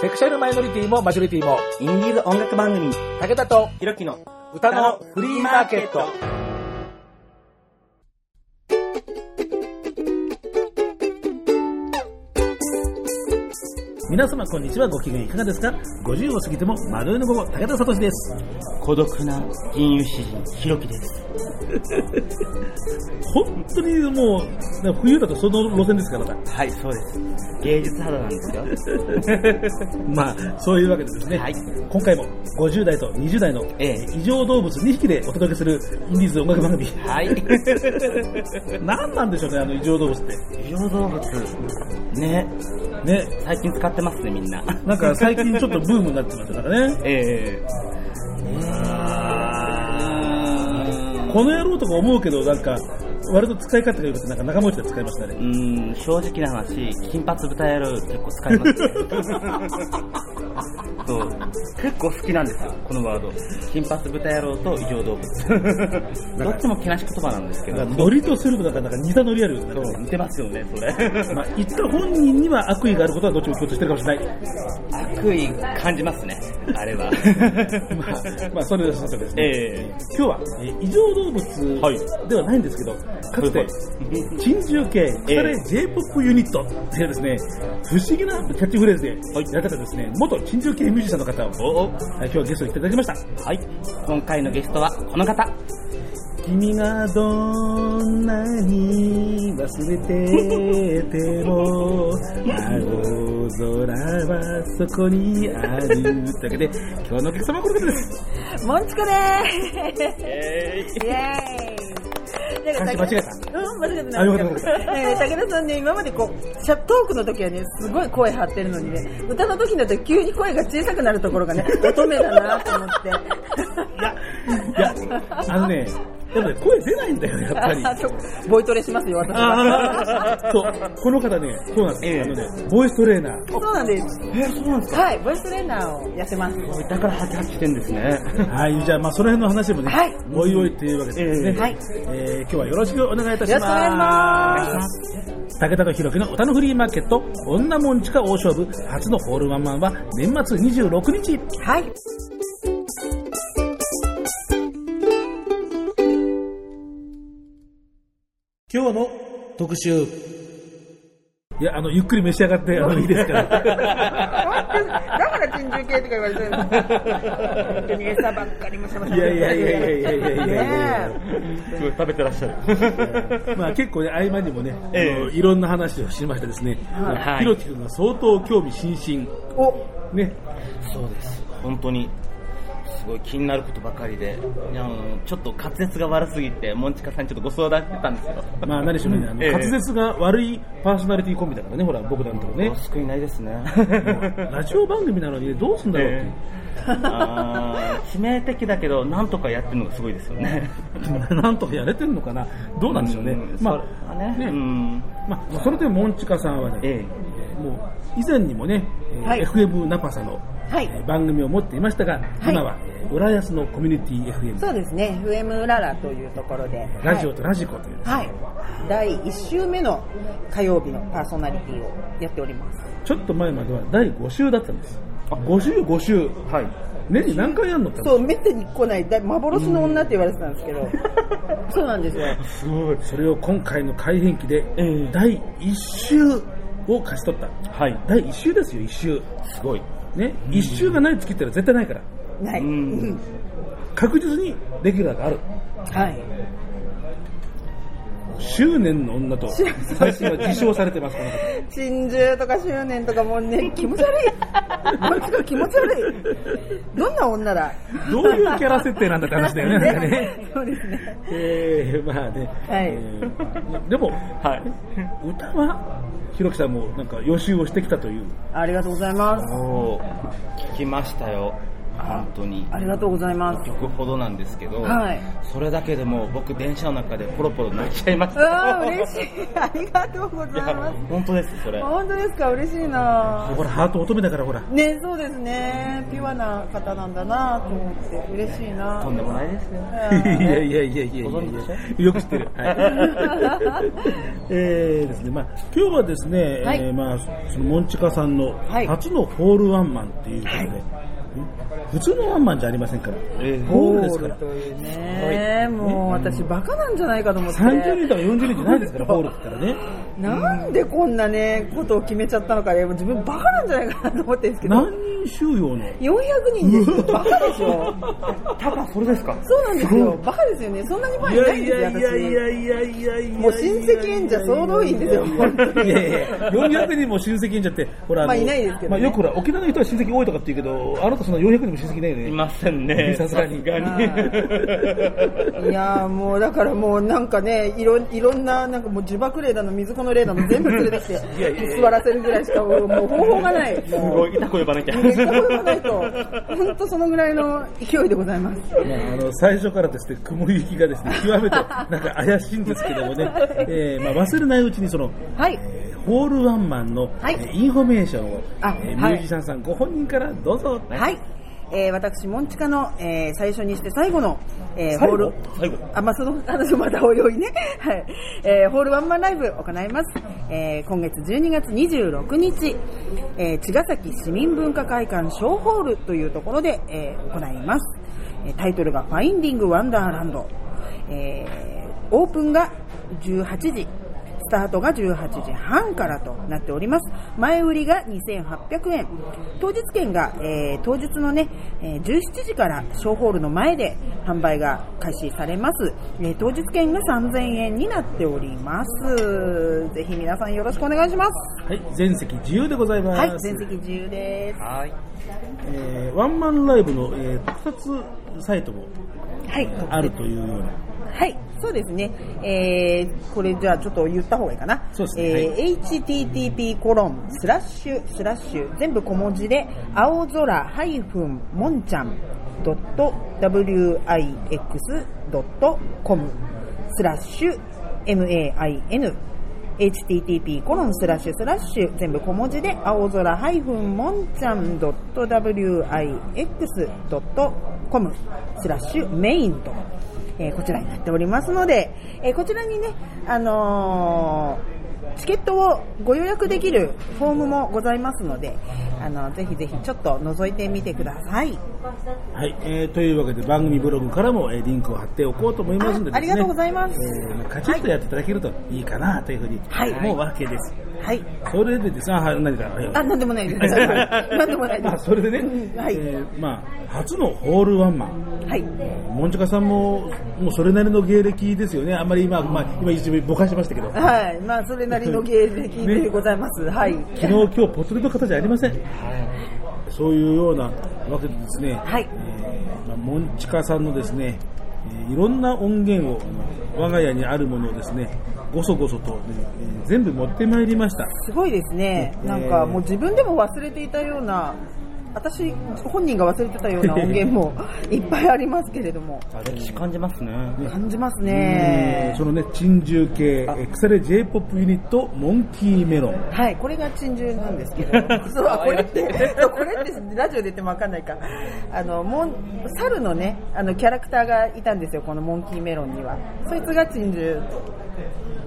セクシャルマイノリティもマジョリティも、インディーズ音楽番組、武田とひろきの歌のフリーマーケット。皆様こんにちは、ご機嫌いかがですか ?50 を過ぎても丸の午後、武田聡です。孤独な銀融詩人、ひろきです。本当にもう、冬だとその路線ですから、まはい、そうです。芸術肌なんですよ。た。まあ、そういうわけでですね、はい今回も50代と20代のええ異常動物2匹でお届けするインディーズ音楽番組。はい。何なんでしょうね、あの異常動物って。異常動物。ね。ね、最近使ってますね、みんな。なんか最近ちょっとブームになってますかね。ええこの野郎とか思うけど、なんか、割と使い方が良くて、なんか仲間内で使いましたねう。ん、正直な話、金髪豚野郎結構使いますね。そう。結構好きなんですよ、このワード。金髪豚野郎と異常動物。どっちもけなし言葉なんですけどノリとするとなんかなんか似たノリあるよね。似てますよね、それ。まあ、言った本人には悪意があることはどっちも共通してるかもしれない。悪意感じますね、あれは。まあ、まあ、それでさてですね。ええ今日は、えー異常動物はいではないんですけど、かつて、珍獣系腐れ J-POP ユニットっていうですね、不思議なキャッチフレーズでやってたですね、元珍獣系ミュージシャンの方を、今日はゲストに来ていただきました。はい。今回のゲストはこの方。君がどんなに忘れてても青空はそこにあるというわけで今日のお客様はこの方ですもんちこでーす。えイェーイ。漢字間違えたうん、間違えてない。え武田さんね、今までこう、シャトークの時はね、すごい声張ってるのにね、歌の時になって急に声が小さくなるところがね、乙女だなと思って。いやあのねやっぱり声出ないんだよやっぱりあ そうボイトレしますよ、私は。そうこの方ねそうなんです、ええあのねボイストレーナーそうなんです。えそうなんですか？はい、ボイストレーナーをやってます。だからハキハキしてんですね。はい、じゃあ、まあ、その辺の話もね、はいおいおいというわけでですね、ええはいえー今日はよろしくお願いいたします。よろしくお願いします武田とひろきの歌のフリーマーケット、女もんちか大勝負、初のホールワンマンは年末26日。はい。今日の特集。いや、あの、ゆっくり召し上がって、あの、いいですか？ら。だから珍獣系とか言われてる本当に餌ばっかりもしましたいやいやいやいやいやいやいやすごい食べてらっしゃる。まあ結構ね、合間にもね、いろんな話をしましてですね、ひろき君が相当興味津々。おね。そうです。本当にすごい気になることばかりで、あのちょっと滑舌が悪すぎて、モンチカさんにちょっとご相談してたんですよ。まあ何しろね、あのええ滑舌が悪いパーソナリティコンビだからね、ほら、僕なんとかねお。救いないですね。ラジオ番組なのにどうすんだろうっていう。あー致命的だけど、なんとかやってるのがすごいですよね。なんとかやれてんのかなどうなんでしょうね。んまそれはねねうんまあ、それでモンチカさんはね、えええーもう以前にもね、えーはい FM ナパサの、はいえー番組を持っていましたが、今は、えー浦安のコミュニティ FM、そうですね、FM ララというところで。ラジオとラジコという、はい。第1週目の火曜日のパーソナリティをやっております。ちょっと前までは第5週だったんです。あ5週、5週。はい。年に何回やんのってそう、めったに来ない、だ幻の女って言われてたんですけど、そうなんですよ。すごい。それを今回の改編期で、ええ第1週を勝ち取った。はい。第1週ですよ、1週。すごい。ね、1週がない月ってのは絶対ないから。ない。確実にレギュラーがある。はい。執念の女と、最近は自称されてます、この方。珍獣とか執念とかもうね、気持ち悪い。もうちょっと気持ち悪い。どんな女だ？どういうキャラ設定なんだって話だよね。そうですね。えー、まあね。はいえーでも、はい。歌は、ひろきさんもなんか予習をしてきたという。ありがとうございます。聞きましたよ。本当に。ありがとうございます。曲ほどなんですけど、はいそれだけでもう僕電車の中でポロポロ泣いちゃいましうた。嬉しい。ありがとうございます。本当です、それ。本当ですか？嬉しいなほら、ハート乙女だからほら。ねそうですね。ピュアな方なんだなと思って嬉しいなとんでもないですよ。いやいやいやいやいやよく知ってる。はい。えーですね、まあ今日はですね、はいえーまあそのモンチカさんのはい初のホールワンマンっていうことで、ん普通のワンマンじゃありませんから、えーホールですから。というね、もう私バカなんじゃないかと思って。30人とか40人じゃないですから、ホールって言ったらね。なんでこんなね、ことを決めちゃったのかね、もう自分バカなんじゃないかなと思ってるんですけど。何人収容の？400人ですよ。バカでしょ。ただそれですか？そうなんですよ。バカですよね。そんなに前いないんですよ、私。いやいやいやいやいやいやもう親戚演者総動員ですよいやいや400人も親戚演者ってほらのまあいないですけどねまあよくほら沖縄の人は親戚多いとかって言うけどあなたそんな400人も親戚いないよねいませんね。さすがにいやーもうだからもうなんかねいろいろんななんかもう呪縛霊だの水子の霊だの全部連れてきて座らせるぐらいしかもう方法がないすごい、いたこ呼ばなきゃ。本当そのぐらいの勢いでございますまあ、あの最初からですね雲行きがですね極めてなんか怪しいんですけどもね、えーまあ、忘れないうちにそのはいホールワンマンの、はいえーインフォメーションを、あえーはいミュージシャンさんご本人からどうぞ、はい、えー、私モンチカの、えー、最初にして最後の、えー、ホール。最後？あまあその 話をまたおいおいね。はい、えー、ホールワンマンライブ行います、えー、今月12月26日、えー、茅ヶ崎市民文化会館小ホールというところで、えー、行います。えータイトルが「ファインディング・ワンダーランド」えー、オープンが18時。スタートが18時半からとなっております。前売りが2800円。当日券が、えー当日のね、えー17時から小ホールの前で販売が開始されます。えー当日券が3000円になっております。ぜひ皆さんよろしくお願いします。はい、全席自由でございます、はい、全席自由です。はい。えーワンマンライブの、えー特撮サイトもはい。あるというようなはい、そうですね。えー、これじゃあちょっと言った方がいいかな。そうですねえー http コロンスラッシュスラッシュ全部小文字で青空ハイフンもんちゃんドット wix ドットコムスラッシュ main http コロンスラッシュスラッシュ全部小文字で青空ハイフンもんちゃん .wix ドットコムスラッシュメインと、えーこちらになっておりますので、えーこちらにね、あのーチケットをご予約できるフォームもございますので、あのぜひぜひちょっと覗いてみてください。はい、えーというわけで番組ブログからも、えーリンクを貼っておこうと思いますのでです、ね、あありがとうございますえーまあカチッとやっていただけるといいかなというふうにはい思うわけです。はい。それでですね、あはい何か、はいあ、なんでもないです。なんでもないです。あそれでね、うんはい。えーまあ、初のホールワンマン。はい。モンチカさんも、もうそれなりの芸歴ですよね。あんまり今、まあ、今一部ぼかしましたけど、昨はい。まあ、それなりの芸歴でございます。はい。日、今日、ポツリの方じゃありません？そういうようなわけでですね、はいえーまあ、モンチカさんのですね、えーいろんな音源を、我が家にあるものをですね、ごそごそと、ねえー全部持ってまいりました。すごいですね。なんかもう自分でも忘れていたような、私本人が忘れてたような音源も いっぱいありますけれども、歴史感じますね。感じますえねー。そのね、珍獣系、えー腐れ J-POP ユニット、モンキーメロン。はい、これが珍獣なんですけど、そうあこれって、これってラジオで言ってもわかんないか。あの、モン、猿のね、あの、キャラクターがいたんですよ、このモンキーメロンには。そいつが珍獣。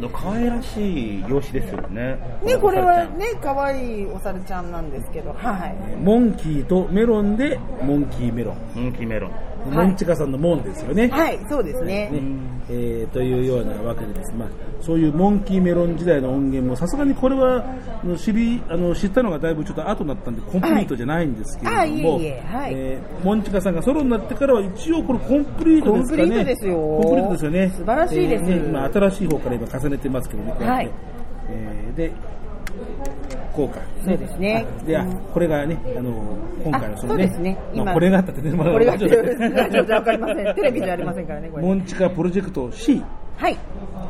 可愛らしい容姿ですよね。ね、これはね、可愛いお猿ちゃんなんですけど、はい。モンキーとメロンで、モンキーメロン。モンキーメロン。モンチカさんのモンですよね。はい、そうですね。ね。えーというようなわけでです、まあ、そういうモンキーメロン時代の音源もさすがにこれは知りあの知ったのがだいぶちょっと後になったんでコンプリートじゃないんですけれども、えいえはい。えーモンチカさんがソロになってからは一応これコンプリートですかね。コンプリートですよ。コンプリートですよね。素晴らしいです。えーね今新しい方から今重ねてますけどねこうやって。はい。えーでこうかそうですね。あであこれがねあの今回のそのねあそうですね。今まあ、これがあったってねまだこれがラジオでラジオじゃわかりません。テレビじゃありませんからね、これ。モンチカプロジェクト C はい。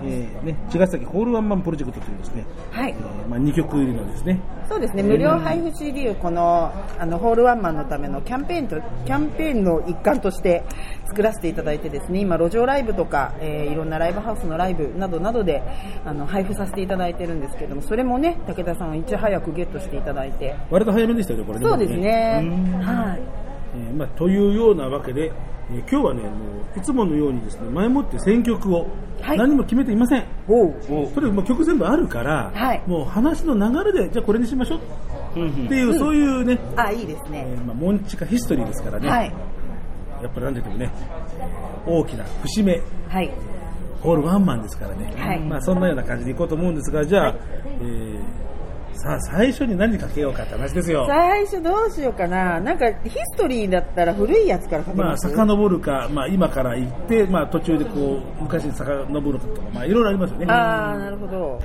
えーね、茅ヶ崎ホールワンマンプロジェクトというですね、はいえ。ーまあ、2曲入りのですね、そうですね、無料配布 CD をこのあのホールワンマンのためのキャンペーンとキャンペーンの一環として作らせていただいてですね、今路上ライブとか、えーいろんなライブハウスのライブなどなどであの配布させていただいてるんですけども、それもね、武田さんはいち早くゲットしていただいて、割と早めでしたよね、これね。そうですねうん、はい。えーまあ、というようなわけで、えー今日はね、もういつものようにですね、前もって選曲をはい。何も決めていません。おう。それもう曲全部あるから、はい。もう話の流れで、じゃあこれにしましょう。うんっていう、そういうね、あ、いいですえね。ーまあ、モンチカヒストリーですからね、はい。やっぱりなんといってもね、大きな節目、はい。ホールワンマンですからね、はい。まあ、そんなような感じでいこうと思うんですが、じゃあ、えーさあ、最初に何かけようかって話ですよ。最初どうしようかな。なんかヒストリーだったら古いやつから書けまあ、ます、遡るか、まあ、今から行って、まあ、途中でこう、昔に遡るかとか、まあ、いろいろありますよね。ああ、なるほど。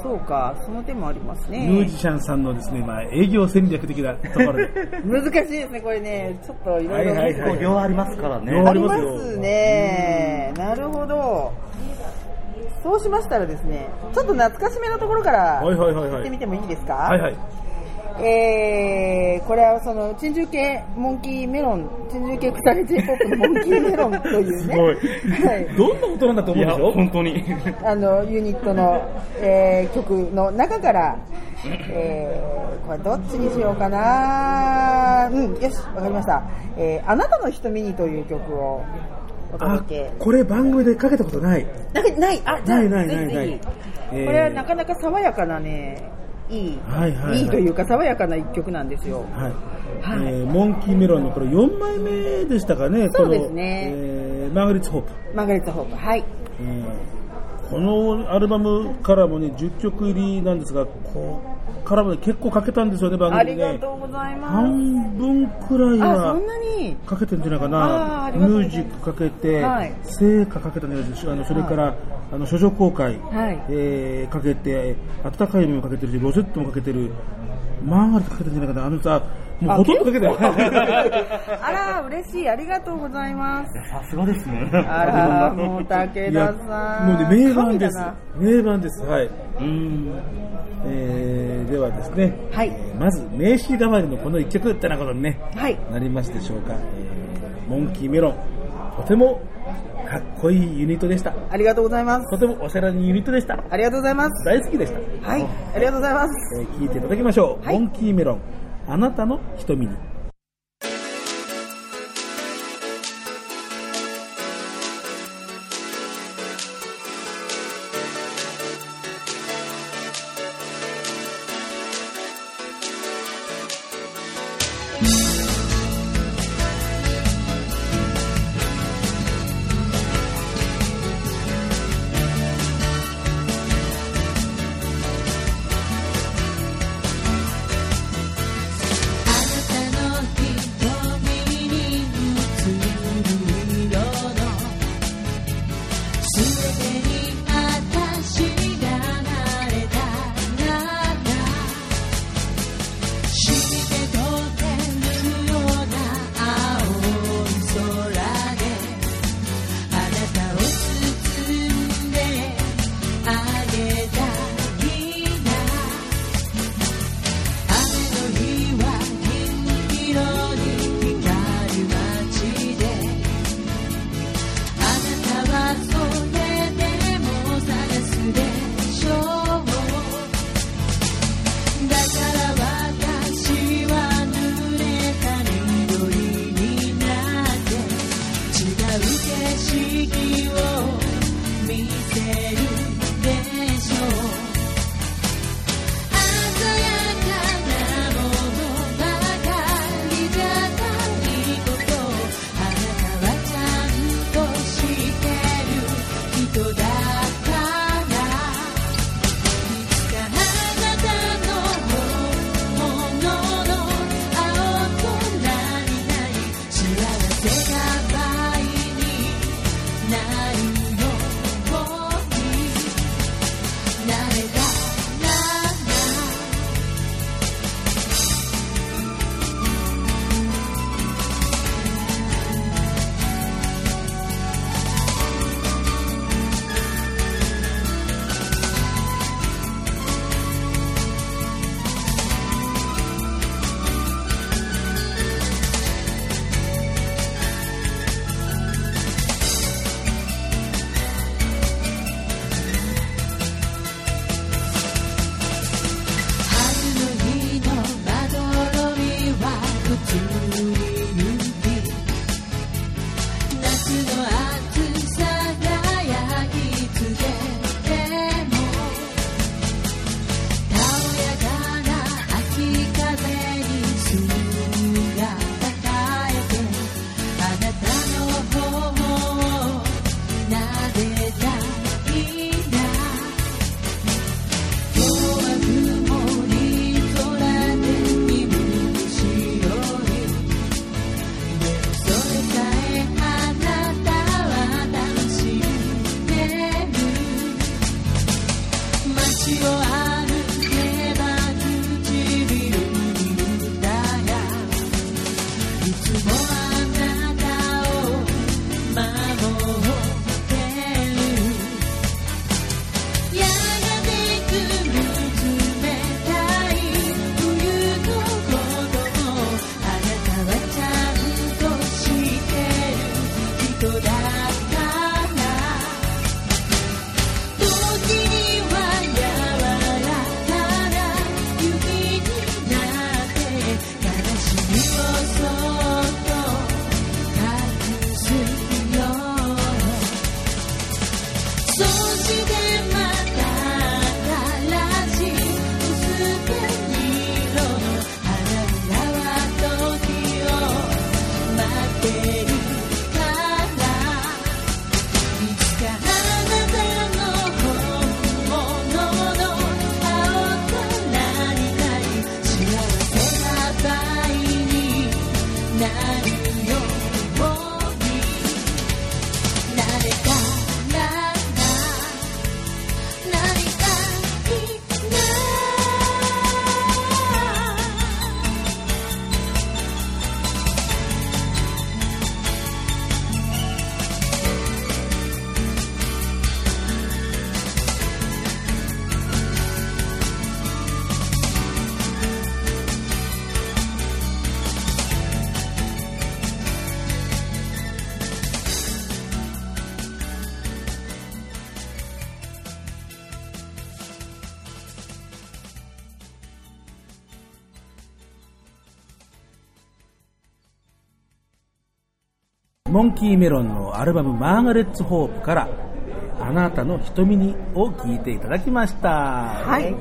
そうか、その手もありますね。ミュージシャンさんのですね、まあ、営業戦略的なところで。難しいですね、これね。ちょっといろいろ。はいはいはい結構量ありますからね。ありま量ありますよすね。なるほど。そうしましたらですね、ちょっと懐かしめのところから行ってみてもいいですか？はいはい。えー、これはその、珍獣系モンキーメロン、珍獣系腐れ J-POP のモンキーメロンというね。すごいはい。どんな音なんだと思いうや、でしょ？本当に。あのユニットの、えー曲の中から、えーこれどっちにしようかなうんよしわかりました、えーあなたの瞳に」という曲をおあ届け、これ番組でかけたことない。ないあないないないない。これはなかなか爽やかなねいい、はいはいはい。いというか爽やかな一曲なんですよ。はい。はい。えーモンキーメロンのこれ4枚目でしたかね、そうですね。えーマーガレッツ・ホープ。マーガレット・ホープはい。えーこのアルバムからもね、10曲入りなんですが、こう、からもね、結構かけたんですよね、番あり組でね。がとうございます半分くらいあはそんなに？かけてるんじゃないかな。ミュージックかけて、はい聖歌かけたんじゃないですか。あのそれから、あの、書書公開、はいえーかけて、温かい海もかけてるし、ロゼットもかけてる、マーガレットかけてるんじゃないかな。あのさ、もうほとんどかけてる。あら嬉しいありがとうございますさすがですね。あら もう武田さんもうね、名盤です。名盤です。はい。うん。えー、ではですね、はいえーまず名刺代わりのこの一曲ってなことにね、はいなりますでしょうか。えーモンキーメロン、とてもかっこいいユニットでした。ありがとうございます。とてもおしゃれなユニットでした。ありがとうございます。大好きでした。はい、ありがとうございます。えー聞いていただきましょう。はいモンキーメロン、あなたの瞳に。モンキーメロンのアルバムマーガレッツ・ホープからあなたの瞳にを聞いていただきました。はい。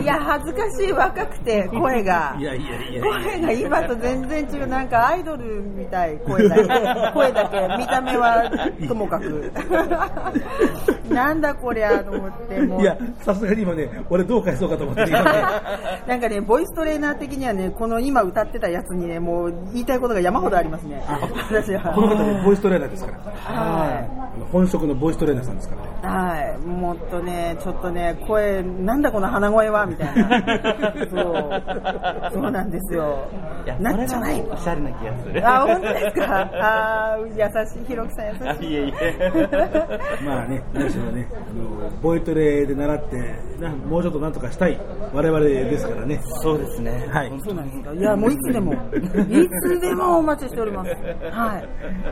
いや、恥ずかしい若くて、声が。いやいやいや声が今と全然違う。なんかアイドルみたい、声だけ。声だけ。見た目はともかく。なんだこりゃと思って、もう。いや、さすがに今ね、俺どう返そうかと思って今ね なんかね、ボイストレーナー的にはね、この今歌ってたやつにね、もう言いたいことが山ほどありますね。私は。この方ね、ボイストレーナーですから。はあの本職のボイストレーナーさんですからね。はい、もっとね、ちょっとね、声、なんだこの鼻声はみたいな。そう。そうなんですよいや。なっちゃない。おしゃれな気がする。あ、本当ですか？あー優しい、ひろきさん優しい。あいえいえ。まあね、何しろね、あのボイトレで習ってな、もうちょっとなんとかしたい我々ですからね。そうですね。はいそうなんですか。いや、もういつでも、いつでもお待ちしております。はい。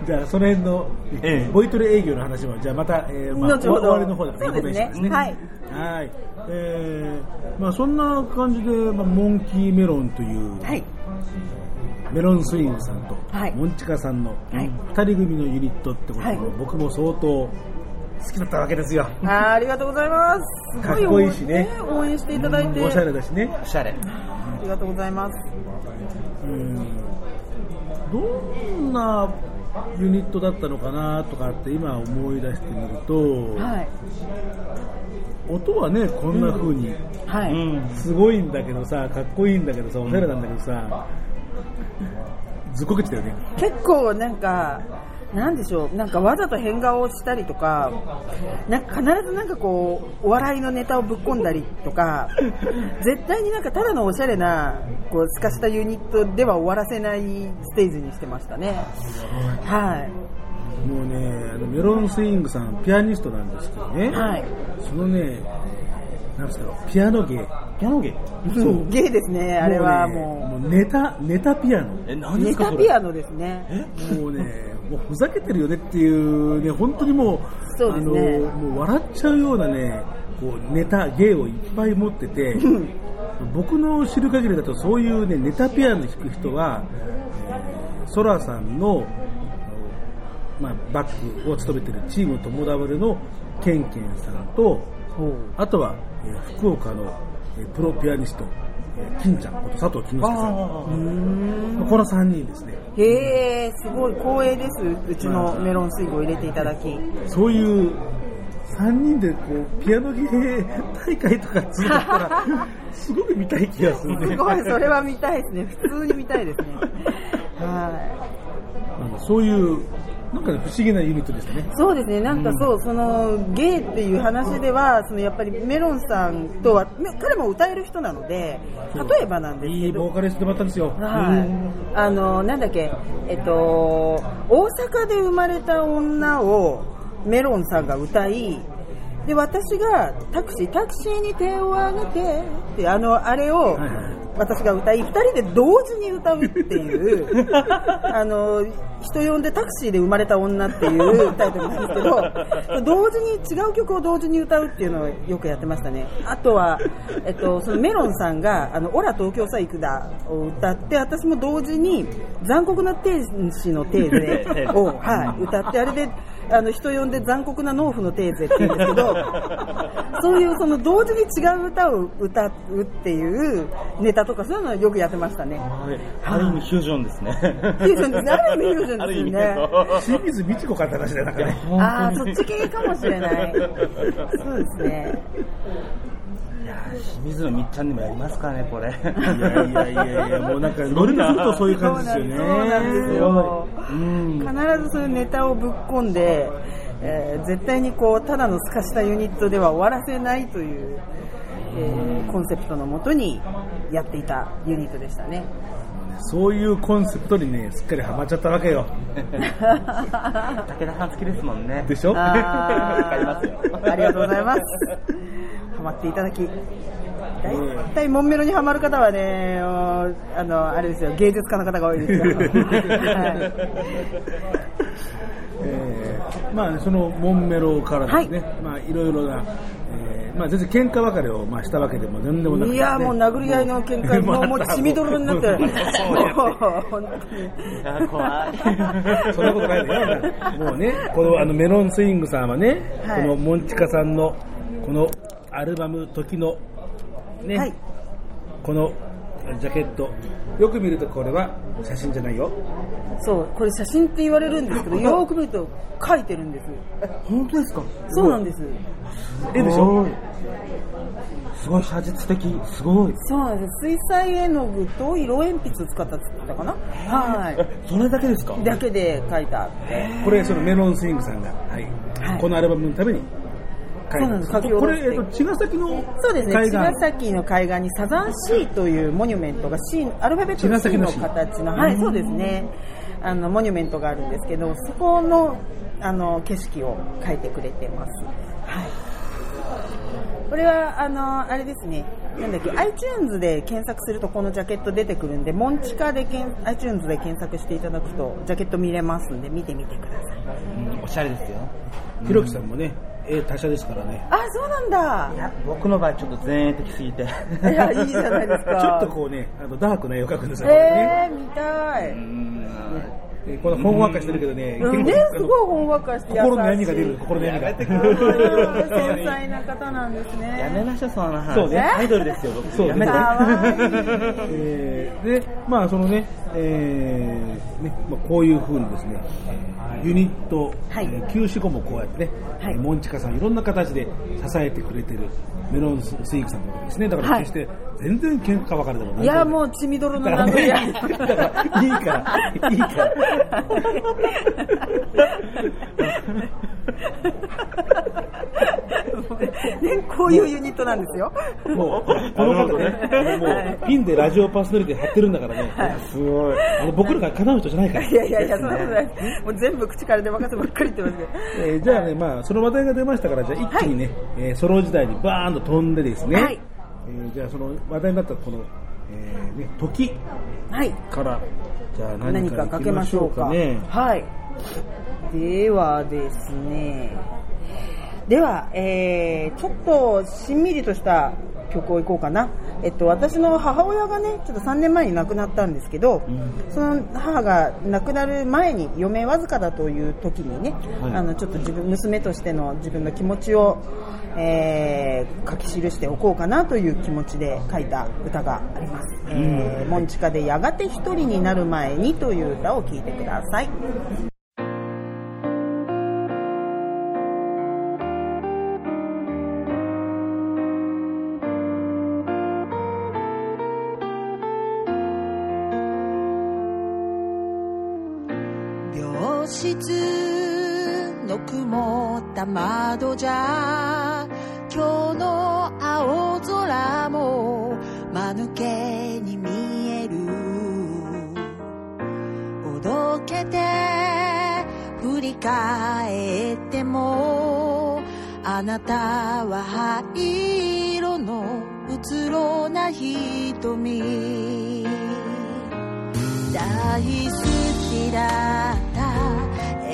じゃあ、その辺の、ええボイトレ営業の話は、じゃあまた、えーまあ、終わりの方でそうですねインフォメーションですね。はい。はい。えー、まあそんな感じで、まあ、モンキーメロンという、はい。メロンスイングさんと、はいモンチカさんのはい二人組のユニットってことで、はい僕も相当好きだったわけですよ。あーありがとうございます。すごいかっこいいしね応援していただいて。おしゃれだしね。おしゃれ。ありがとうございます。うんどんなユニットだったのかなとかって今思い出してみると、はい。音はね、こんな風に、はい。うん。すごいんだけどさ、かっこいいんだけどさ、おしゃれなんだけどさ、ずっこけてたよね。結構なんか、なんでしょう、なんかわざと変顔をしたりとか、なんか必ずなんかこう、お笑いのネタをぶっ込んだりとか、絶対になんかただのおしゃれな、こう、すかしたユニットでは終わらせないステージにしてましたね。はい。もうね、あのメロンスイングさん、ピアニストなんですけどね、はい。そのね、なんですか、ピアノ芸。ピアノ芸そうゲイですね、あれはねももうネタ、ネタピアノ。え、う。何ですかネタピアノですね。もうね、もうふざけてるよねっていうね、本当にもう、ね。あの、もう笑っちゃうようなね、こう、ネタ、芸をいっぱい持ってて、僕の知る限りだとそういうね、ネタピアノ弾く人は、ソラさんの、まあ、バックを務めているチーム友ダブルのケンケンさんと、あとは、えー福岡の、えープロピアニスト、えー金ちゃんこと佐藤金之介さん。この3人ですね。へえ、すごい光栄です。うちのメロンスイーツを入れていただき。そういう3人でこうピアノ芸大会とかつながったら、すごく見たい気がするね。すごい、それは見たいですね。普通に見たいですね。はあのそういう、なんかね、不思議なユニットでしたね。い。そうですね、なんかそう、その、ゲイっていう話では、そのやっぱりメロンさんとは、め彼も歌える人なので、例えばなんですいいけど、ボーカリストでもあったんですよ。はい。あの、なんだっけ、えっと、大阪で生まれた女をメロンさんが歌い、で、私がタクシー、タクシーに手を挙げて、って、あの、あれを私が歌い、二人で同時に歌うっていう、あの、人呼んでタクシーで生まれた女っていうタイトルなんですけど、同時に違う曲を同時に歌うっていうのをよくやってましたね。あとは、えっと、そのメロンさんが、あの、オラ東京さ行くだを歌って、私も同時に残酷な天使のテーゼを、はい、歌って、あれで、あの、人呼んで残酷な農夫のテーゼって言うんですけど、そういうその同時に違う歌を歌うっていうネタとかそういうのはよくやってましたね。はいある意味フュージョンですね。フュージョンですね。ある意味フュージョンですよね。清水美智子かって話だかね。ああ、そっち系かもしれない。そうですね。いやー清水のみっちゃんにもやりますかね、これ。いやいやいやいや、もうなんか、ノリがするとそういう感じですよね。そうなんですよ。うん。必ずそういうネタをぶっ込んで、えー絶対にこうただの透かしたユニットでは終わらせないという、えーコンセプトのもとにやっていたユニットでしたね。そういうコンセプトにね、すっかりハマっちゃったわけよ。武田さん好きですもんね。でしょ？わかりますよありがとうございます。ハマっていただき。大体モンメロにハマる方はね、あの、あれですよ、芸術家の方が多いですよ。はいえーまあ、そのモンメロからですね、まあ、いろいろな、えーまあ、全然喧嘩別れを、まあ、したわけでも全然もなくて、いや、もう殴り合いの喧嘩、もう、もう血みどろになって、もう、本当に。いや怖い。そんなことないだよ。もうね、このあのメロンスイングさんはね、はいこのモンチカさんのこのアルバム時のね、はい。このジャケット、よく見るとこれは写真じゃないよ。そう、これ写真って言われるんですけど、よーく見ると書いてるんです。本当ですか？そうなんです。絵でしょ？すごい写実的。すごい。そうなんです。水彩絵の具と色鉛筆を使ったっったかな？はそれだけですか？い。だけで書いてあって。これそのメロンスイングさんが、はいはいこのアルバムのために書いたそうなんです。これ、えっと、茅ヶ崎のそうですね、海岸。茅ヶ崎の海岸にサザンシーというモニュメントが C、アルファベットの茅ヶ C の崎の C 形の、はい、そうですね、あの、モニュメントがあるんですけど、そこの、あの、景色を描いてくれてます。はい。これは、あの、あれですね、なんだっけ、iTunes で検索するとこのジャケット出てくるんで、モンチカでけん iTunes で検索していただくと、ジャケット見れますんで、見てみてください。うん。おしゃれですよ。ひろきさんもね、絵達者ですからね。あ、そうなんだい。や、僕の場合ちょっと前衛的すぎて。いや、いいじゃないですか。ちょっとこうね、あのダークな絵を描くんですよ、ねえー、見たい。うんえこのほんわかしてるけどね、うんね、すごいほんわかして。心の闇が出る、心の闇が。やめてくうんださい繊細な方なんですね。やめましょう、そんな話。そうねアイドルですよ、僕。そうねやめて。かわいい。えーで、まあそのね、えーねまあ、こういう風にですね、ユニット、はいえー休止後もこうやってね、はいモンチカさんいろんな形で支えてくれてるメロンスイークさんのことですね。だからはい決して全然喧嘩別れでもない。いや、もう血みどろのだからね殴り合い。だからいいから、いいから。ね、こういうユニットなんですよ。もう、この方ね、もう、ピンでラジオパーソナリティ貼ってるんだからね、すごい。あの僕らが叶う人じゃないから。いやいやいや、そんなことないです。もう全部口から出まかせばっかり言ってますけど。えーじゃあね、まあ、その話題が出ましたから、じゃあ一気にね、えーソロ時代にバーンと飛んでですね、はいえーじゃあその話題になったこの、えーね、時はい。から、じゃあ何かかけましょうか。ね。はい。ではですね、では、えー、ちょっとしんみりとした曲をいこうかな。えっと、私の母親がね、ちょっと3年前に亡くなったんですけど、その母が亡くなる前に、余命わずかだという時にね、はいあの、ちょっと自分、娘としての自分の気持ちを、えー書き記しておこうかなという気持ちで書いた歌があります。えー、モンチカでやがて一人になる前にという歌を聴いてください。た窓じゃ今日の青空も間抜けに見えるおどけて振り返ってもあなたは灰色のうつろな瞳大好きだ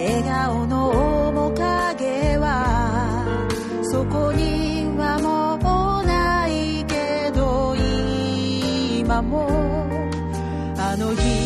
笑顔の面影はそこにはもうないけど今もあの日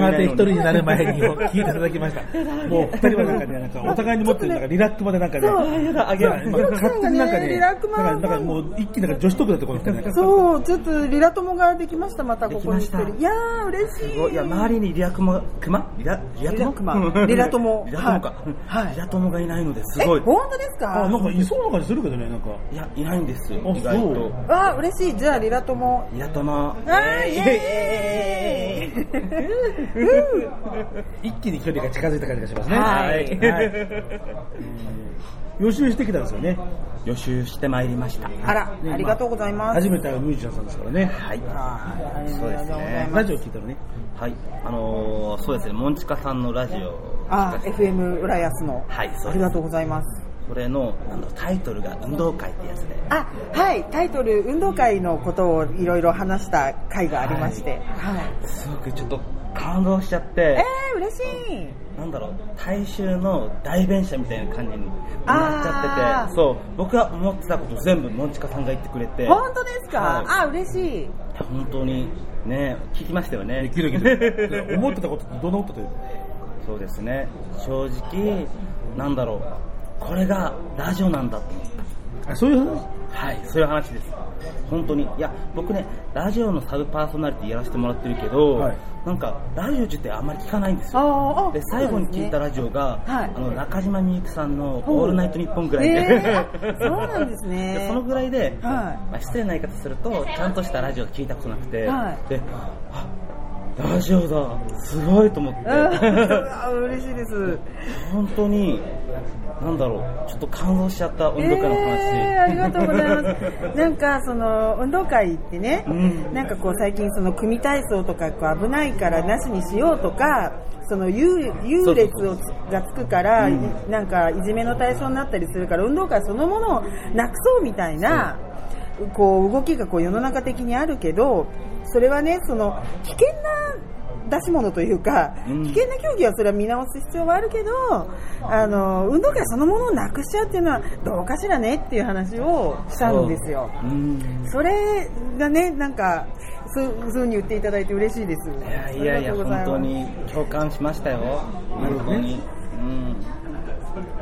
しい。女子やがて一人にる。なる前にを聞いていただきました。もう二人はなんかね、なんかお互いに持ってるなんかリラックまでなんかね、そうやだ、あげる。なんか勝手になんかね、リラックマなんかなんかもう一気になんか女子トークだってこの二人なんか。そう、ちょっとリラ友ができました、またここに一人いやー、嬉しい。いいや、周りにリラクマ、クマリラ、リラリラクマ友リラ友リラ友か。はいリラ友がいないのですえ、ごい。本当ですか？あ、なんかいそうな感じするけどね、なんか。いや、いないんですよ、あ意外と。あー、嬉しい。じゃあ、リラ友。リラ友。あー、イエーイ 一気に距離が近づいた感じがしますね。はいはい。予習してきたんですよね。予習してまいりました。あら、ありがとうございます。初めてミュージシャンさんですからね。はい。ありがとうございます。ラジオ聞いたらね。はい。あのー、そうですね、モンチカさんのラジオ。あー、FM 浦安の。はいありがとうございます。これの、なんだろうタイトルが運動会ってやつで。あ、はい、タイトル、運動会のことをいろいろ話した回がありまして。はい。すごくちょっと感動しちゃっえて、ー、嬉しい。なんだろう、大衆の代弁者みたいな感じになっちゃってて、そう、僕が思ってたこと全部モンチカさんが言ってくれて、本当ですか、はい。あ、嬉しい。本当にね、聞きましたよね。できるけど、思ってたことってどんなことでそうですね、正直、なんだろう、これがラジオなんだと。思った。あ、そういう話？はい、そういう話です。本当に。いや、僕ね、ラジオのサブパーソナリティやらせてもらってるけど、はい。なんか、ラジオ自体あんまり聞かないんですよ。で、最後に聞いたラジオが、はいあの、中島みゆきさんのオールナイトニッポンぐらいで、えーあそうなんですね。でそのぐらいで、はい。まあ、失礼な言い方すると、ちゃんとしたラジオ聞いたことなくて、はい。で、あ、ラジオだ。すごいと思って。あ嬉しいです。本当になんだろう。ちょっと感動しちゃった運動会の話、えー、ありがとうございます。なんかその運動会ってね、うん。なんかこう最近その組体操とかこう危ないからなしにしようとか、その優優劣をつがつくから、なんかいじめの対象になったりするから運動会そのものをなくそうみたいな。こう動きがこう世の中的にあるけど、それはね、その危険な出し物というか、うん。危険な競技はそれは見直す必要はあるけど、あの運動会そのものをなくしちゃうっていうのはどうかしらねっていう話をしたんですよ。う。ん。それがね、なんか、そうそういうふうに言っていただいて嬉しいです。いやいやいや本当に共感しましたよ。本当に、うん。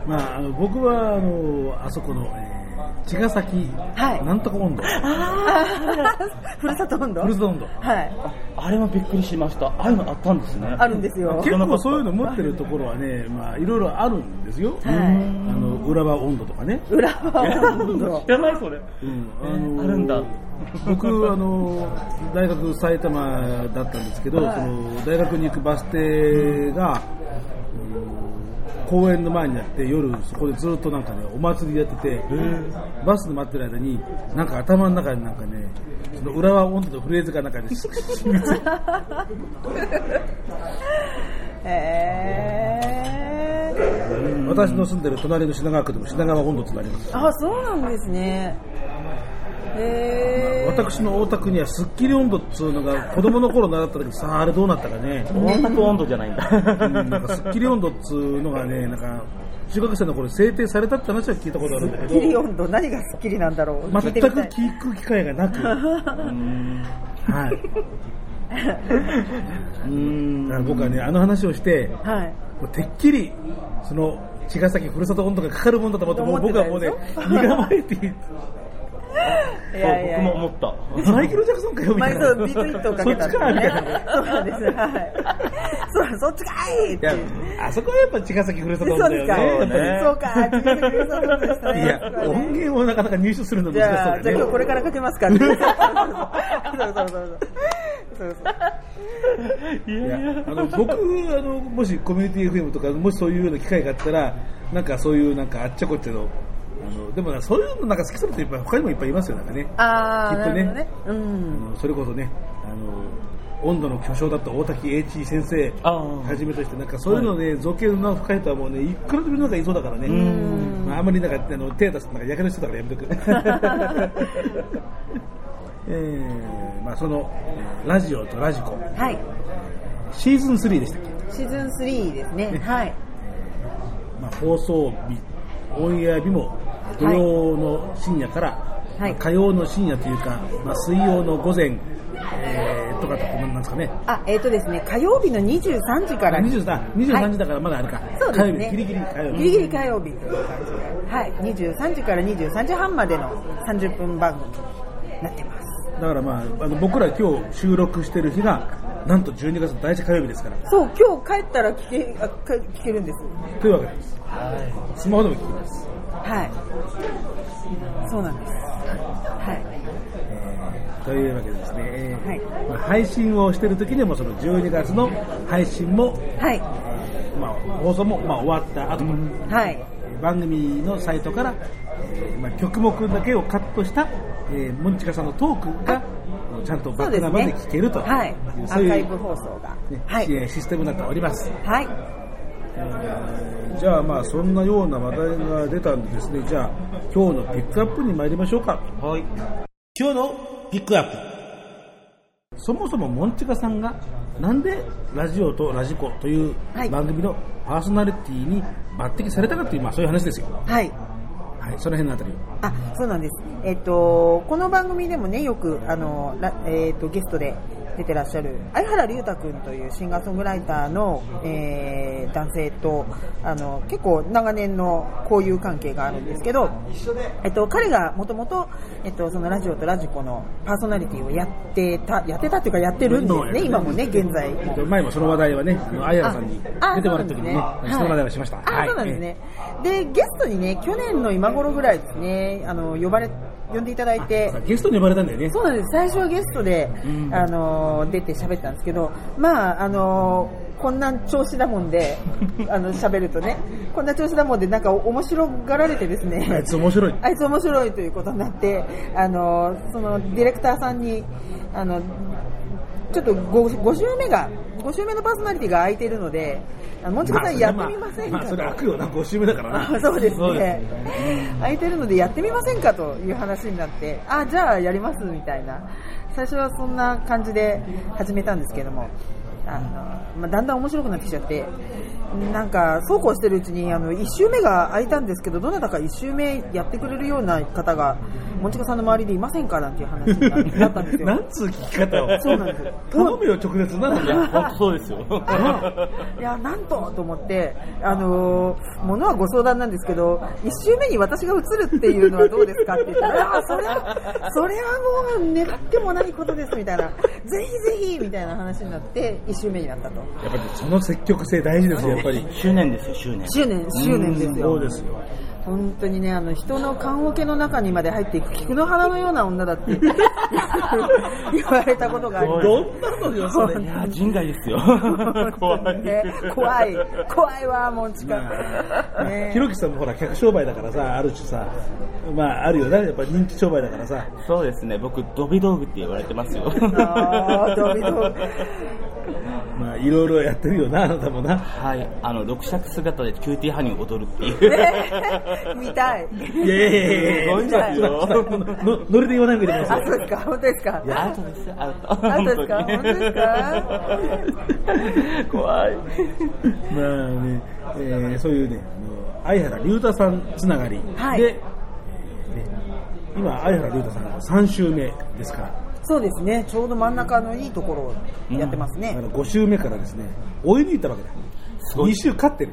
まあ、あの僕はあのあそこの、えー茅ヶ崎、はいなんとか温度、あーふるさと温度？ふるさと温度。はい。あれもびっくりしましたああいうのあったんですねあるんですよ。結構そういうの持ってるところはね、まあいろいろあるんですよ。はいあの浦和温度とかね。裏は温度。知らないそれうんあのあるんだ僕あの大学埼玉だったんですけど、はいその大学に行くバス停が、うん公園の前にあって夜そこでずっとなんかねお祭りやってて、バスで待ってる間になんか頭の中になんかねその浦和温度のフレーズがなんかね へー。私の住んでる隣の品川区でも品川温度ってなりますあ、そうなんですね。私の大田区にはスッキリ温度っつうのが子供の頃習った時さああれどうなったかね。温度温度じゃないんだうんなんかスッキリ温度っつうのがねなんか中学生の頃制定されたって話は聞いたことあるんだけスッキリど温度、何がスッキリなんだろう。全く聞く機会がなく。うん。はい。うん。だから僕はねあの話をしてはい。てっきりその茅ヶ崎ふるさと温度がかかるもんだと思ってもう僕はもうね身構えていいやいやそう僕も思ったマイケル・ジャクソンかよみたいなマイクビートヒットをかけたんですそっちかみたいねな。そうなんです。はい。そう、そっちかいっていやいう。あそこはやっぱ茅ヶ崎ふるさとだよねやっぱりそうか。違うそうそうでしたねいや音源をなかなか入手するのじ難しそうゃあ、じゃあ今日これからかけますからね。そうそうそうそう。そうそういやあの僕あのもしコミュニティ FM とかもしそういうような機会があったらなんかそういうなんかあっちゃこっちゃのあのでもなそういうのなんか好きそうな人いっぱい他にもいっぱいいますよなんかねあー、きっとねね。うあん。のそれこそねあの温度の巨匠だった大滝栄一先生あはじめとしてなんかそういうのね造形の深い人はもうねいくらでもなんかいそうだからねんまあ、あんまりなんかあの手出すとなんかやけどしてたからやめとく えーまあそのラジオとラジコはい。シーズン3でしたっけ？シーズン3ですね。はい。まあ、放送日、オンエア日も土曜の深夜から、はいまあ火曜の深夜というか、まあ、水曜の午前、えーとかってなんですかね。あ、えっ、とですね、火曜日の23時から。23, 23時だからまだあれか、そうですね。火曜日、ギリギリ火曜日。ギリギリ火曜日という感じで。はい。23時から23時半までの30分番組になってます。だからまあ、あの僕ら今日収録してる日が、なんと12月の第一火曜日ですから、そう、今日帰ったら聞け、あか聞けるんです。というわけです。スマホでも聞きます。はい。そうなんです。はい。というわけでですね、えーはいまあ、配信をしてる時にもその12月の配信も、はい。まあ、放送も、まあ、終わった後から、はい。番組のサイトから、えーまあ、曲目だけをカットした、えー、モンチカさんのトークがちゃんとバックナンバーで聞けるというはい。アそういうーカイブ放送が。ねはい。シシステムになっております、はい。えーじゃあまあそんなような話題が出たんでですねじゃあ今日のピックアップに参りましょうかはい今日のピックアップそもそもモンチカさんがなんでラジオとラジコというはい番組のパーソナリティに抜擢されたかという、まあ、そういう話ですよはい。はいその辺のあたりをあ、そうなんです。えっと、この番組でもね、よく、あの、えっと、ゲストで出てらっしゃる、相原龍太くんというシンガーソングライターの、えー男性と、あの、結構長年の交友関係があるんですけど、えっと、彼がもともと、えっと、そのラジオとラジコのパーソナリティをやってた、やってたっていうかやってるんですね、今もね、現在も。前もその話題はね、あのあやらさんにあ出てもらった時にね、あその話題をしました。あ、そうなんですね。で、ゲストにね、去年の今頃ぐらいですね、あの、呼ばれ呼んでいただいて、ゲストに呼ばれたんだよね。そうなんです。最初はゲストで、うんあのー出て喋ったんですけど、まあ、あのーこんな調子だもんで、あの、喋るとね、こんな調子だもんで、なんか面白がられてですね、あいつ面白い。あいつ面白いということになって、あの、そのディレクターさんに、あの、ちょっと 5, 5週目が、5週目のパーソナリティが空いているので、もんちこさんやってみませんかまあ、それ開くよな、5週目だからな。あそうですそうですね。空いてるのでやってみませんかという話になって、あ、じゃあやりますみたいな。最初はそんな感じで始めたんですけども、あの、まあ、だんだん面白くなってきちゃって、なんか、そうこうしてるうちに、あの、1周目が空いたんですけど、どなたか1周目やってくれるような方が、もちこさんの周りでいませんかなんていう話にななったんですよ。なんつう聞き方を。そうなんですよ。頼むよ、直接。なんだよ。本当そうですよ。いや、なんとと思って、あのー、ものはご相談なんですけど、一周目に私が映るっていうのはどうですかって言ったら、あそれは、それはもう願ってもないことですみたいな、ぜひぜひみたいな話になって、一周目になったと。やっぱりその積極性大事ですよ、やっぱり。執念ですよ、執念。執念、執念ですよ。そうですよ。本当にね、あの、人の棺桶の中にまで入っていく菊の花のような女だって 言われたことがあります。どんなのよ、それい。や、人外ですよ。怖い。ね怖い、怖いわ、もんちか。ねひろきさんもほら、客商売だからさ、ある種さ、まあ、あるよね。やっぱ人気商売だからさ。そうですね、僕、飛び道具って言われてますよ。あー飛び飛びまあ、いろいろやってるよな、あなたもな。はい、あの、六尺姿でキューティーハニーを踊るっていう。見たい。いやいやいやいやすごいんですよ。のノリで言わないでくだあ、さいそうですか、本当ですか？アウトです、アウト。アウトですか？本当に本当ですか？怖い。まあね、えーそういうね、あの相原龍太さんつながりで、はい今、相原龍太さんが3週目ですから、そうですね、ちょうど真ん中のいいところをやってますねあ。の5週目からですね、追い抜いたわけだ。2週勝ってる。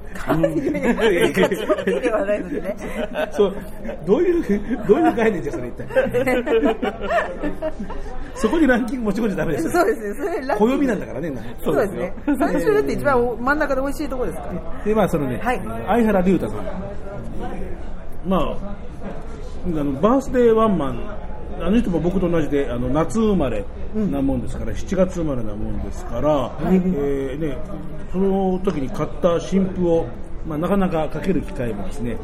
ではないのでね。そう、どういう、どういう概念じゃ、それ一体。そこにランキング持ち込んじゃダメですよ。そうですね、それラッキー暦なんだからね。そうですね。三週って一番真ん中で美味しいところですから。で、まあ、そのね、はい相原龍太さん。まあ、あのバースデーワンマン、あの人も僕と同じで、あの夏生まれなもんですから、7月生まれなもんですから、えーね、その時に買った新譜を、まあ、なかなかかける機会もですね、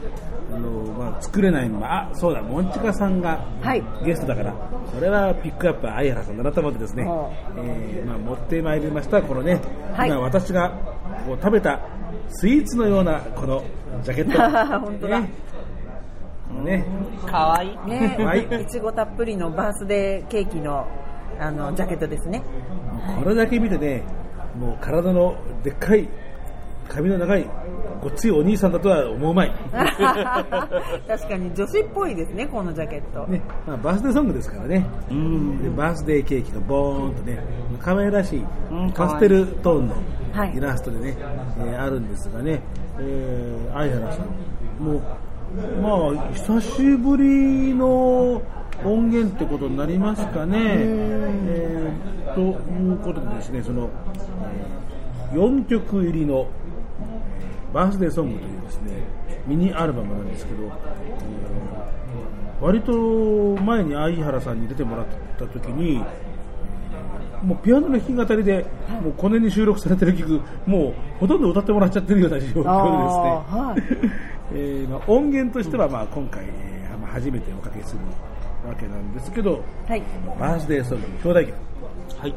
あのまあ、作れないまま、あ、そうだ、モンチカさんがはい。ゲストだから、それはピックアップは相原さんだなと思ってですね、はえーまあ、持ってまいりました、このね、はい。今私がこう食べたスイーツのようなこのジャケット。本当だ。ねね、かわいい。ねはいいちごたっぷりのバースデーケーキの、あの、ジャケットですね。これだけ見てね、もう体のでっかい、髪の長い、ごっついお兄さんだとは思うまい。確かに女子っぽいですね、このジャケット。ね、まあ、バースデーソングですからね。うん。でバースデーケーキがボーンとね、可愛らしいうんパステルトーンのはいイラストでね、えーあるんですがね、えー、相原さん、もう、まあ、久しぶりの音源ってことになりますかね。えーということでですね、その、え4曲入りのバースデーソングというですね、ミニアルバムなんですけど、えー割と前に相原さんに出てもらった時に、もうピアノの弾き語りで、もうこの辺に収録されてる曲、もうほとんど歌ってもらっちゃってるような状況でですね、えーまあ、音源としてはまあ今回、えーまあ初めておかけするわけなんですけど、はい。バースデーソング、兄弟曲。はい。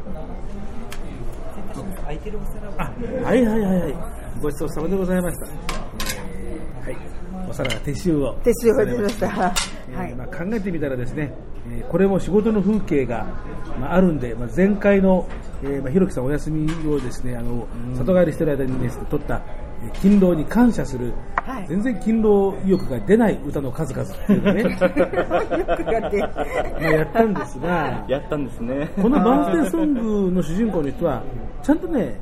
あ、はいはいはいはい。ごちそうさまでございました。えーはい。お皿が手塩を。撤収をしました。はえーい。まあ、考えてみたらですね、えーこれも仕事の風景が、まあ、あるんで、まあ、前回の、えーまあ、ひろきさんお休みをですね、あの、里帰りしてる間にですね、撮った、えー勤労に感謝する、はい全然勤労意欲が出ない歌の数々っていうね。まあ、やったんですが、やったんですね。このバースデーソングの主人公の人は、ちゃんとね、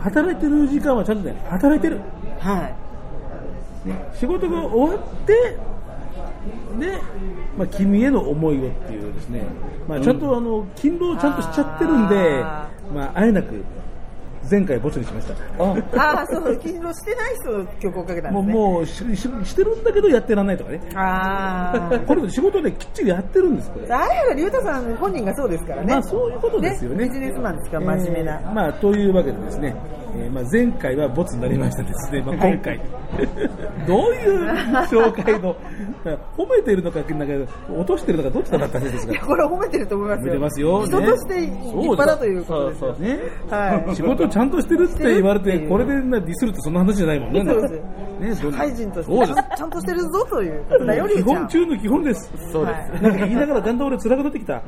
働いてる時間はちゃんとね、働いてる。はい。仕事が終わって、で、まあ、君への思いをっていうですね、まあ、ちゃんとあの、勤労をちゃんとしちゃってるんで、あまあ、あえなく、前回ボツにしました。あああ、そう、昨日してない人の曲をかけたんもう、ですね。もうしししてるんだけどやってらんないとかね。ああ。これ仕事できっちりやってるんです、これ。相原龍太さん本人がそうですからね。まあそういうことですよね。ビジネスマンですから、真面目な。えーまあというわけでですね、えーまあ前回はボツになりましたですね、まあはい今回、どういう紹介の、褒めてるのか、なんか落としてるのかどっちかだったんですがいや、。これ褒めてると思いますよ。褒めてますよ人として立派だということですよ。ね、はい仕事ちゃんとしてるって言われて、これでなディスるってそんな話じゃないもんね。そうですね社会人としてちゃんとしてるぞということだより基本中の基本です。そうです。はいなんか言いながらだんだん俺辛くなってきた。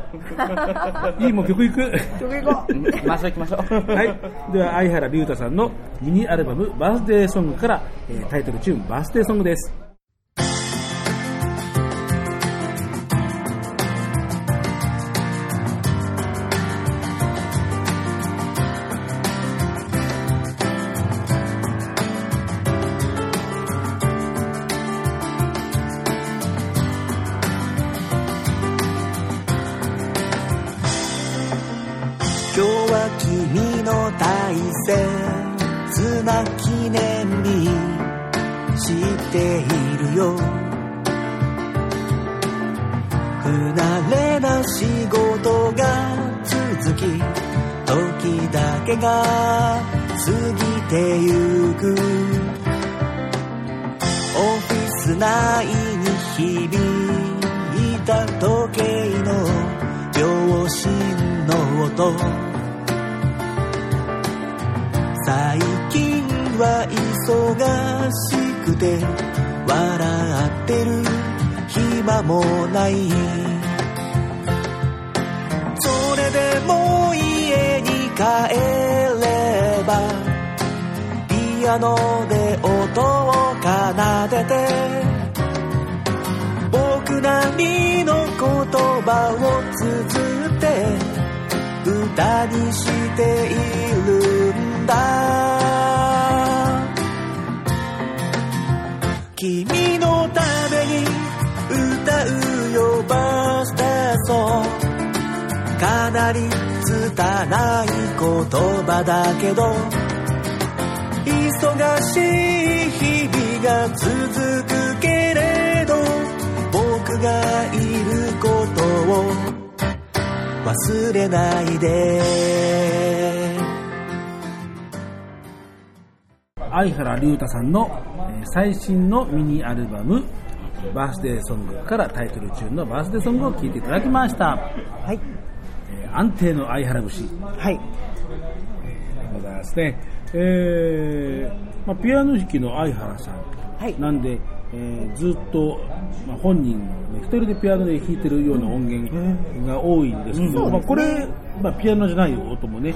いい、もう曲いく。曲行こう。行きましょう行きましょう。はい。では、相原龍太さんのミニアルバム、バースデーソングから、えタイトルチューン、バースデーソングです。葉だけど忙しい日々が続くけれど僕がいることを忘れないで相原龍太さんの、えー最新のミニアルバム、バースデーソングからタイトルチューンのバースデーソングを聴いていただきました。はい。えー安定の相原節。はい。ですね。えーまあ、ピアノ弾きの相原さん、はい。なんで、えーずっと、まあ、本人の、ね、一人でピアノで弾いてるような音源が多いんですけど、まあ、これ、まあ、ピアノじゃない音もね、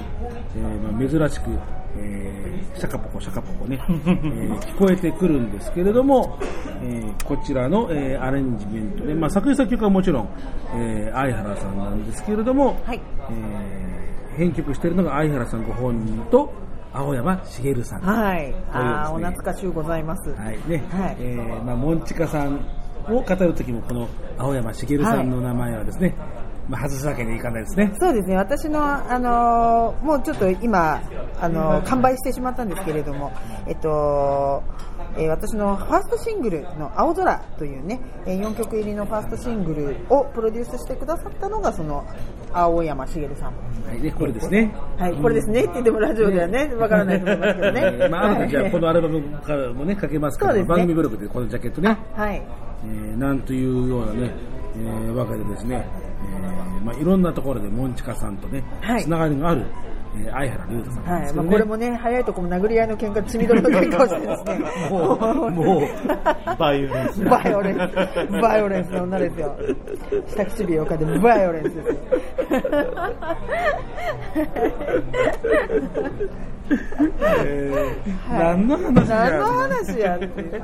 えーまあ、珍しく、えーシャカポコシャカポコね、えー聞こえてくるんですけれども、えーこちらの、えーアレンジメントで、まあ、作詞作曲はもちろん、えー相原さんなんですけれども、はい。えー編曲しているのが相原さんご本人と青山茂さん。はい。ああ、お懐かしゅうございます。はいね。はいえーまあ、モンチカさんを語るときも、この青山茂さんの名前はですね、まあ、外すわけにいかないですね。そうですね、私の、あのーもうちょっと今、あのー完売してしまったんですけれども、えっと、えー私のファーストシングルの「青空」というね、え4曲入りのファーストシングルをプロデュースしてくださったのがその青山茂さん。はい、ね、これですね。はい、これですねって言ってもラジオではね、わからないと思いますけどね。え ーまあ、じゃあこのアルバムからもね、かけますから、ね番組ブログでこのジャケットね、はい。えーなんというようなね、えーわけでですね、えーまあ、いろんなところでモンチカさんとね、はいつながりのある、えー相原龍太さんなんはい、まあ。これもね、早いとこも殴り合いの喧嘩、血みどろの喧嘩をしてですね。もうもうバイオレンス。バイオレンス。バイオレンスの女ですよ。下唇をかんでバイオレンスですよ。えーはい何の話だ何の話やっていう。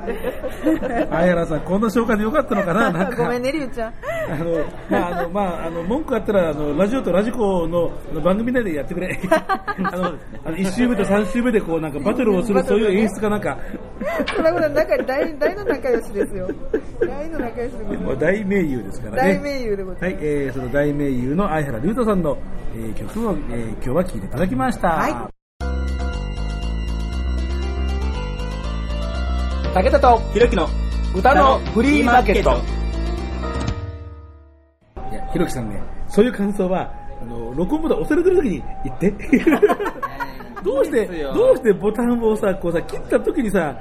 相原さん、こんな紹介でよかったのかな なんか。ごめんね、りゅうちゃん。あの、まあ、あの、まあ、あの、文句あったら、あの、ラジオとラジコのあの番組内でやってくれ。あの、あの1週目と3週目でこう、なんかバトルをする、そういう演出かなんか、これほら、仲、大、大の仲良しですよ。大の仲良しでございます。もう大名優ですからね。大名優でございはい、えー、その大名優の相原龍太さんの、えー曲を、えー今日は聴いていただきました。はい武田とひろきの歌のフリーマーケット。いや、ひろきさんね、そういう感想は、あの、録音ボタン押されてる時に言って。どうしてどうしてボタンをさ、こうさ、切った時にさ、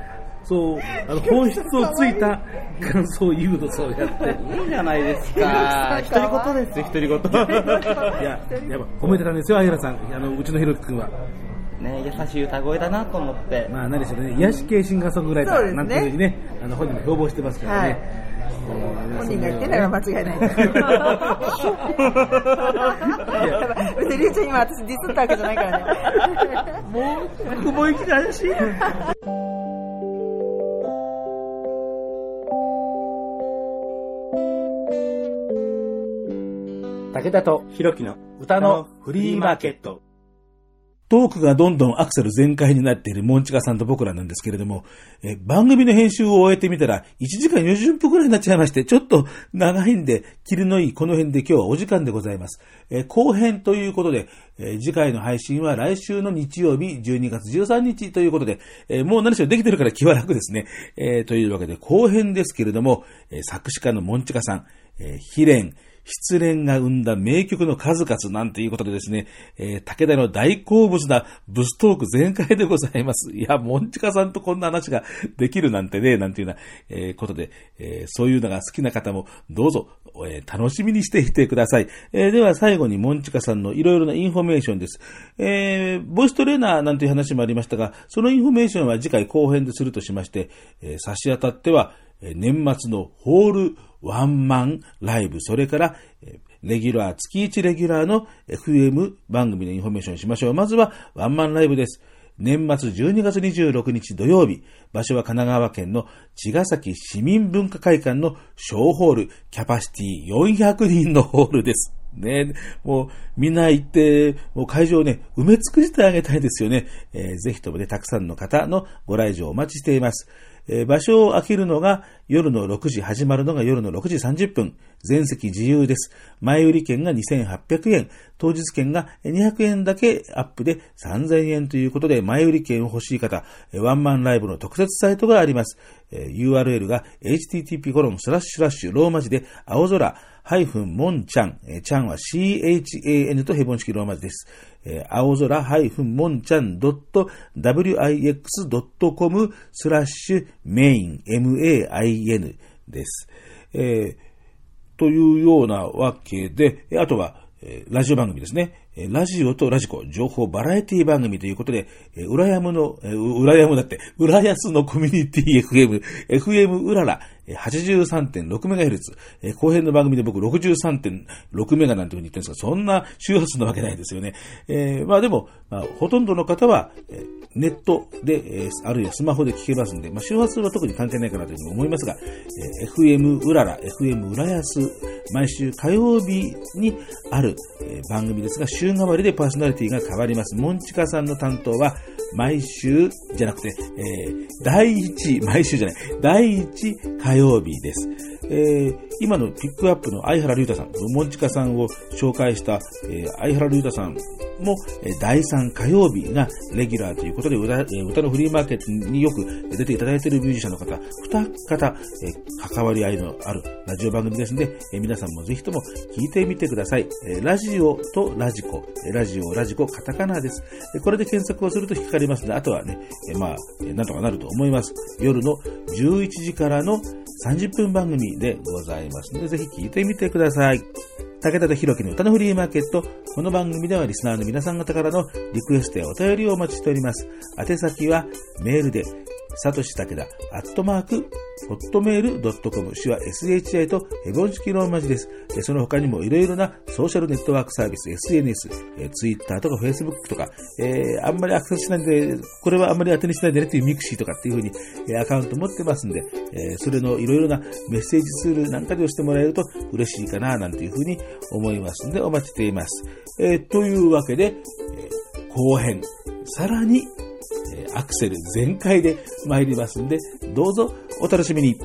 そう、あの、本質をついた感想を言うの、そうやって。いいじゃないですか。独り言ですよ、独り言。いや、やっぱ褒めてたんですよ、あゆらさん。あの、うちのひろきくんは。ね優しい歌声だなと思って。まあ、何でしょうね、癒し系シンガーソングライタそうですねーなんていうふうにね、あの、本人も標榜してますからね。本人が言ってんだから間違いないです。やばい別にりゅうちゃん今私ディスったわけじゃないからね。もう、雲行きで怪しい。武田とひろきの歌のフリーマーケット。トークがどんどんアクセル全開になっているモンチカさんと僕らなんですけれども、え番組の編集を終えてみたら1時間40分くらいになっちゃいまして、ちょっと長いんで、切りのいいこの辺で今日はお時間でございます。え後編ということで、え次回の配信は来週の日曜日12月13日ということで、えもう何しろできてるから気は楽ですね。えというわけで後編ですけれども、え作詞家のモンチカさん、え、ヒレン、失恋が生んだ名曲の数々なんていうことでですね、えー武田の大好物なブストーク全開でございます。いや、モンチカさんとこんな話ができるなんてね、なんていうような、えーことで、えーそういうのが好きな方もどうぞ、えー楽しみにしていてください。えーでは最後にモンチカさんのいろいろなインフォメーションです。えーボイストレーナーなんていう話もありましたが、そのインフォメーションは次回後編でするとしまして、えー差し当たっては、年末のホールワンマンライブ、それから、レギュラー、月1レギュラーの FM 番組のインフォメーションしましょう。まずはワンマンライブです。年末12月26日土曜日、場所は神奈川県の茅ヶ崎市民文化会館の小ホール、キャパシティ400人のホールです。ね、もうみんな行って、もう会場をね、埋め尽くしてあげたいですよね。えーぜひともね、たくさんの方のご来場をお待ちしています。場所を空けるのが夜の6時、始まるのが夜の6時30分。全席自由です。前売り券が2800円、当日券が200円だけアップで3000円ということで、前売り券を欲しい方、ワンマンライブの特設サイトがあります。URL が http コロンスラッシュラッシュローマ字で青空ハイフンモンちゃん、えーちゃんは CHAN とヘボン式ローマ字です。えー青空ハイフンモンちゃん .wix.com スラッシュメイン MAIN です。えーというようなわけで、あとは、えーラジオ番組ですね。えラジオとラジコ、情報バラエティ番組ということで、えー、裏山の、えーう裏山だって、浦安のコミュニティ FM、FM うらら、83.6MHz、え後編の番組で僕 63.6MHz なんていうふうに言ってるんですが、そんな周波数なわけないですよね。えーまあでも、まあ、ほとんどの方は、えネットで、えあるいはスマホで聞けますんで、まあ、周波数は特に関係ないかなというふうに思いますが、えー FM うらら、FM 浦安、毎週火曜日にある、え番組ですが、週替わりでパーソナリティが変わります。モンチカさんの担当は、毎週じゃなくて、えー第1、毎週じゃない、第1火曜日です。えー今のピックアップの相原龍太さん、モンチカさんを紹介した、えー相原龍太さんも、え第3火曜日がレギュラーということで、歌え歌のフリーマーケットによく出ていただいているミュージシャンの方、二方、え関わり合いのあるラジオ番組ですので、え皆さんもぜひとも聞いてみてください。えラジオとラジコ、えラジオ、ラジコ、カタカナです。えこれで検索をすると引っかかりますので、あとはね、えまあ、なんとかなると思います。夜の11時からの30分番組でございますますので、ぜひ聴いてみてください。武田と弘樹の歌のフリーマーケット。この番組ではリスナーの皆さん方からのリクエストやお便りをお待ちしております。宛先はメールで、さとし武田、アットマーク、ホットメールドットコム、手話 SHI とヘボン式ローマ字です。その他にもいろいろなソーシャルネットワークサービス、SNS、Twitter とか Facebook とか、えーあんまりアクセスしないんで、これはあんまり当てにしないでねっていう mixi とかっていうふうに、えアカウント持ってますんで、えそれのいろいろなメッセージツールなんかで押してもらえると嬉しいかななんていうふうに思いますんで、お待ちしています。えーというわけで、え後編、さらに、えアクセル全開で参りますんで、どうぞお楽しみに。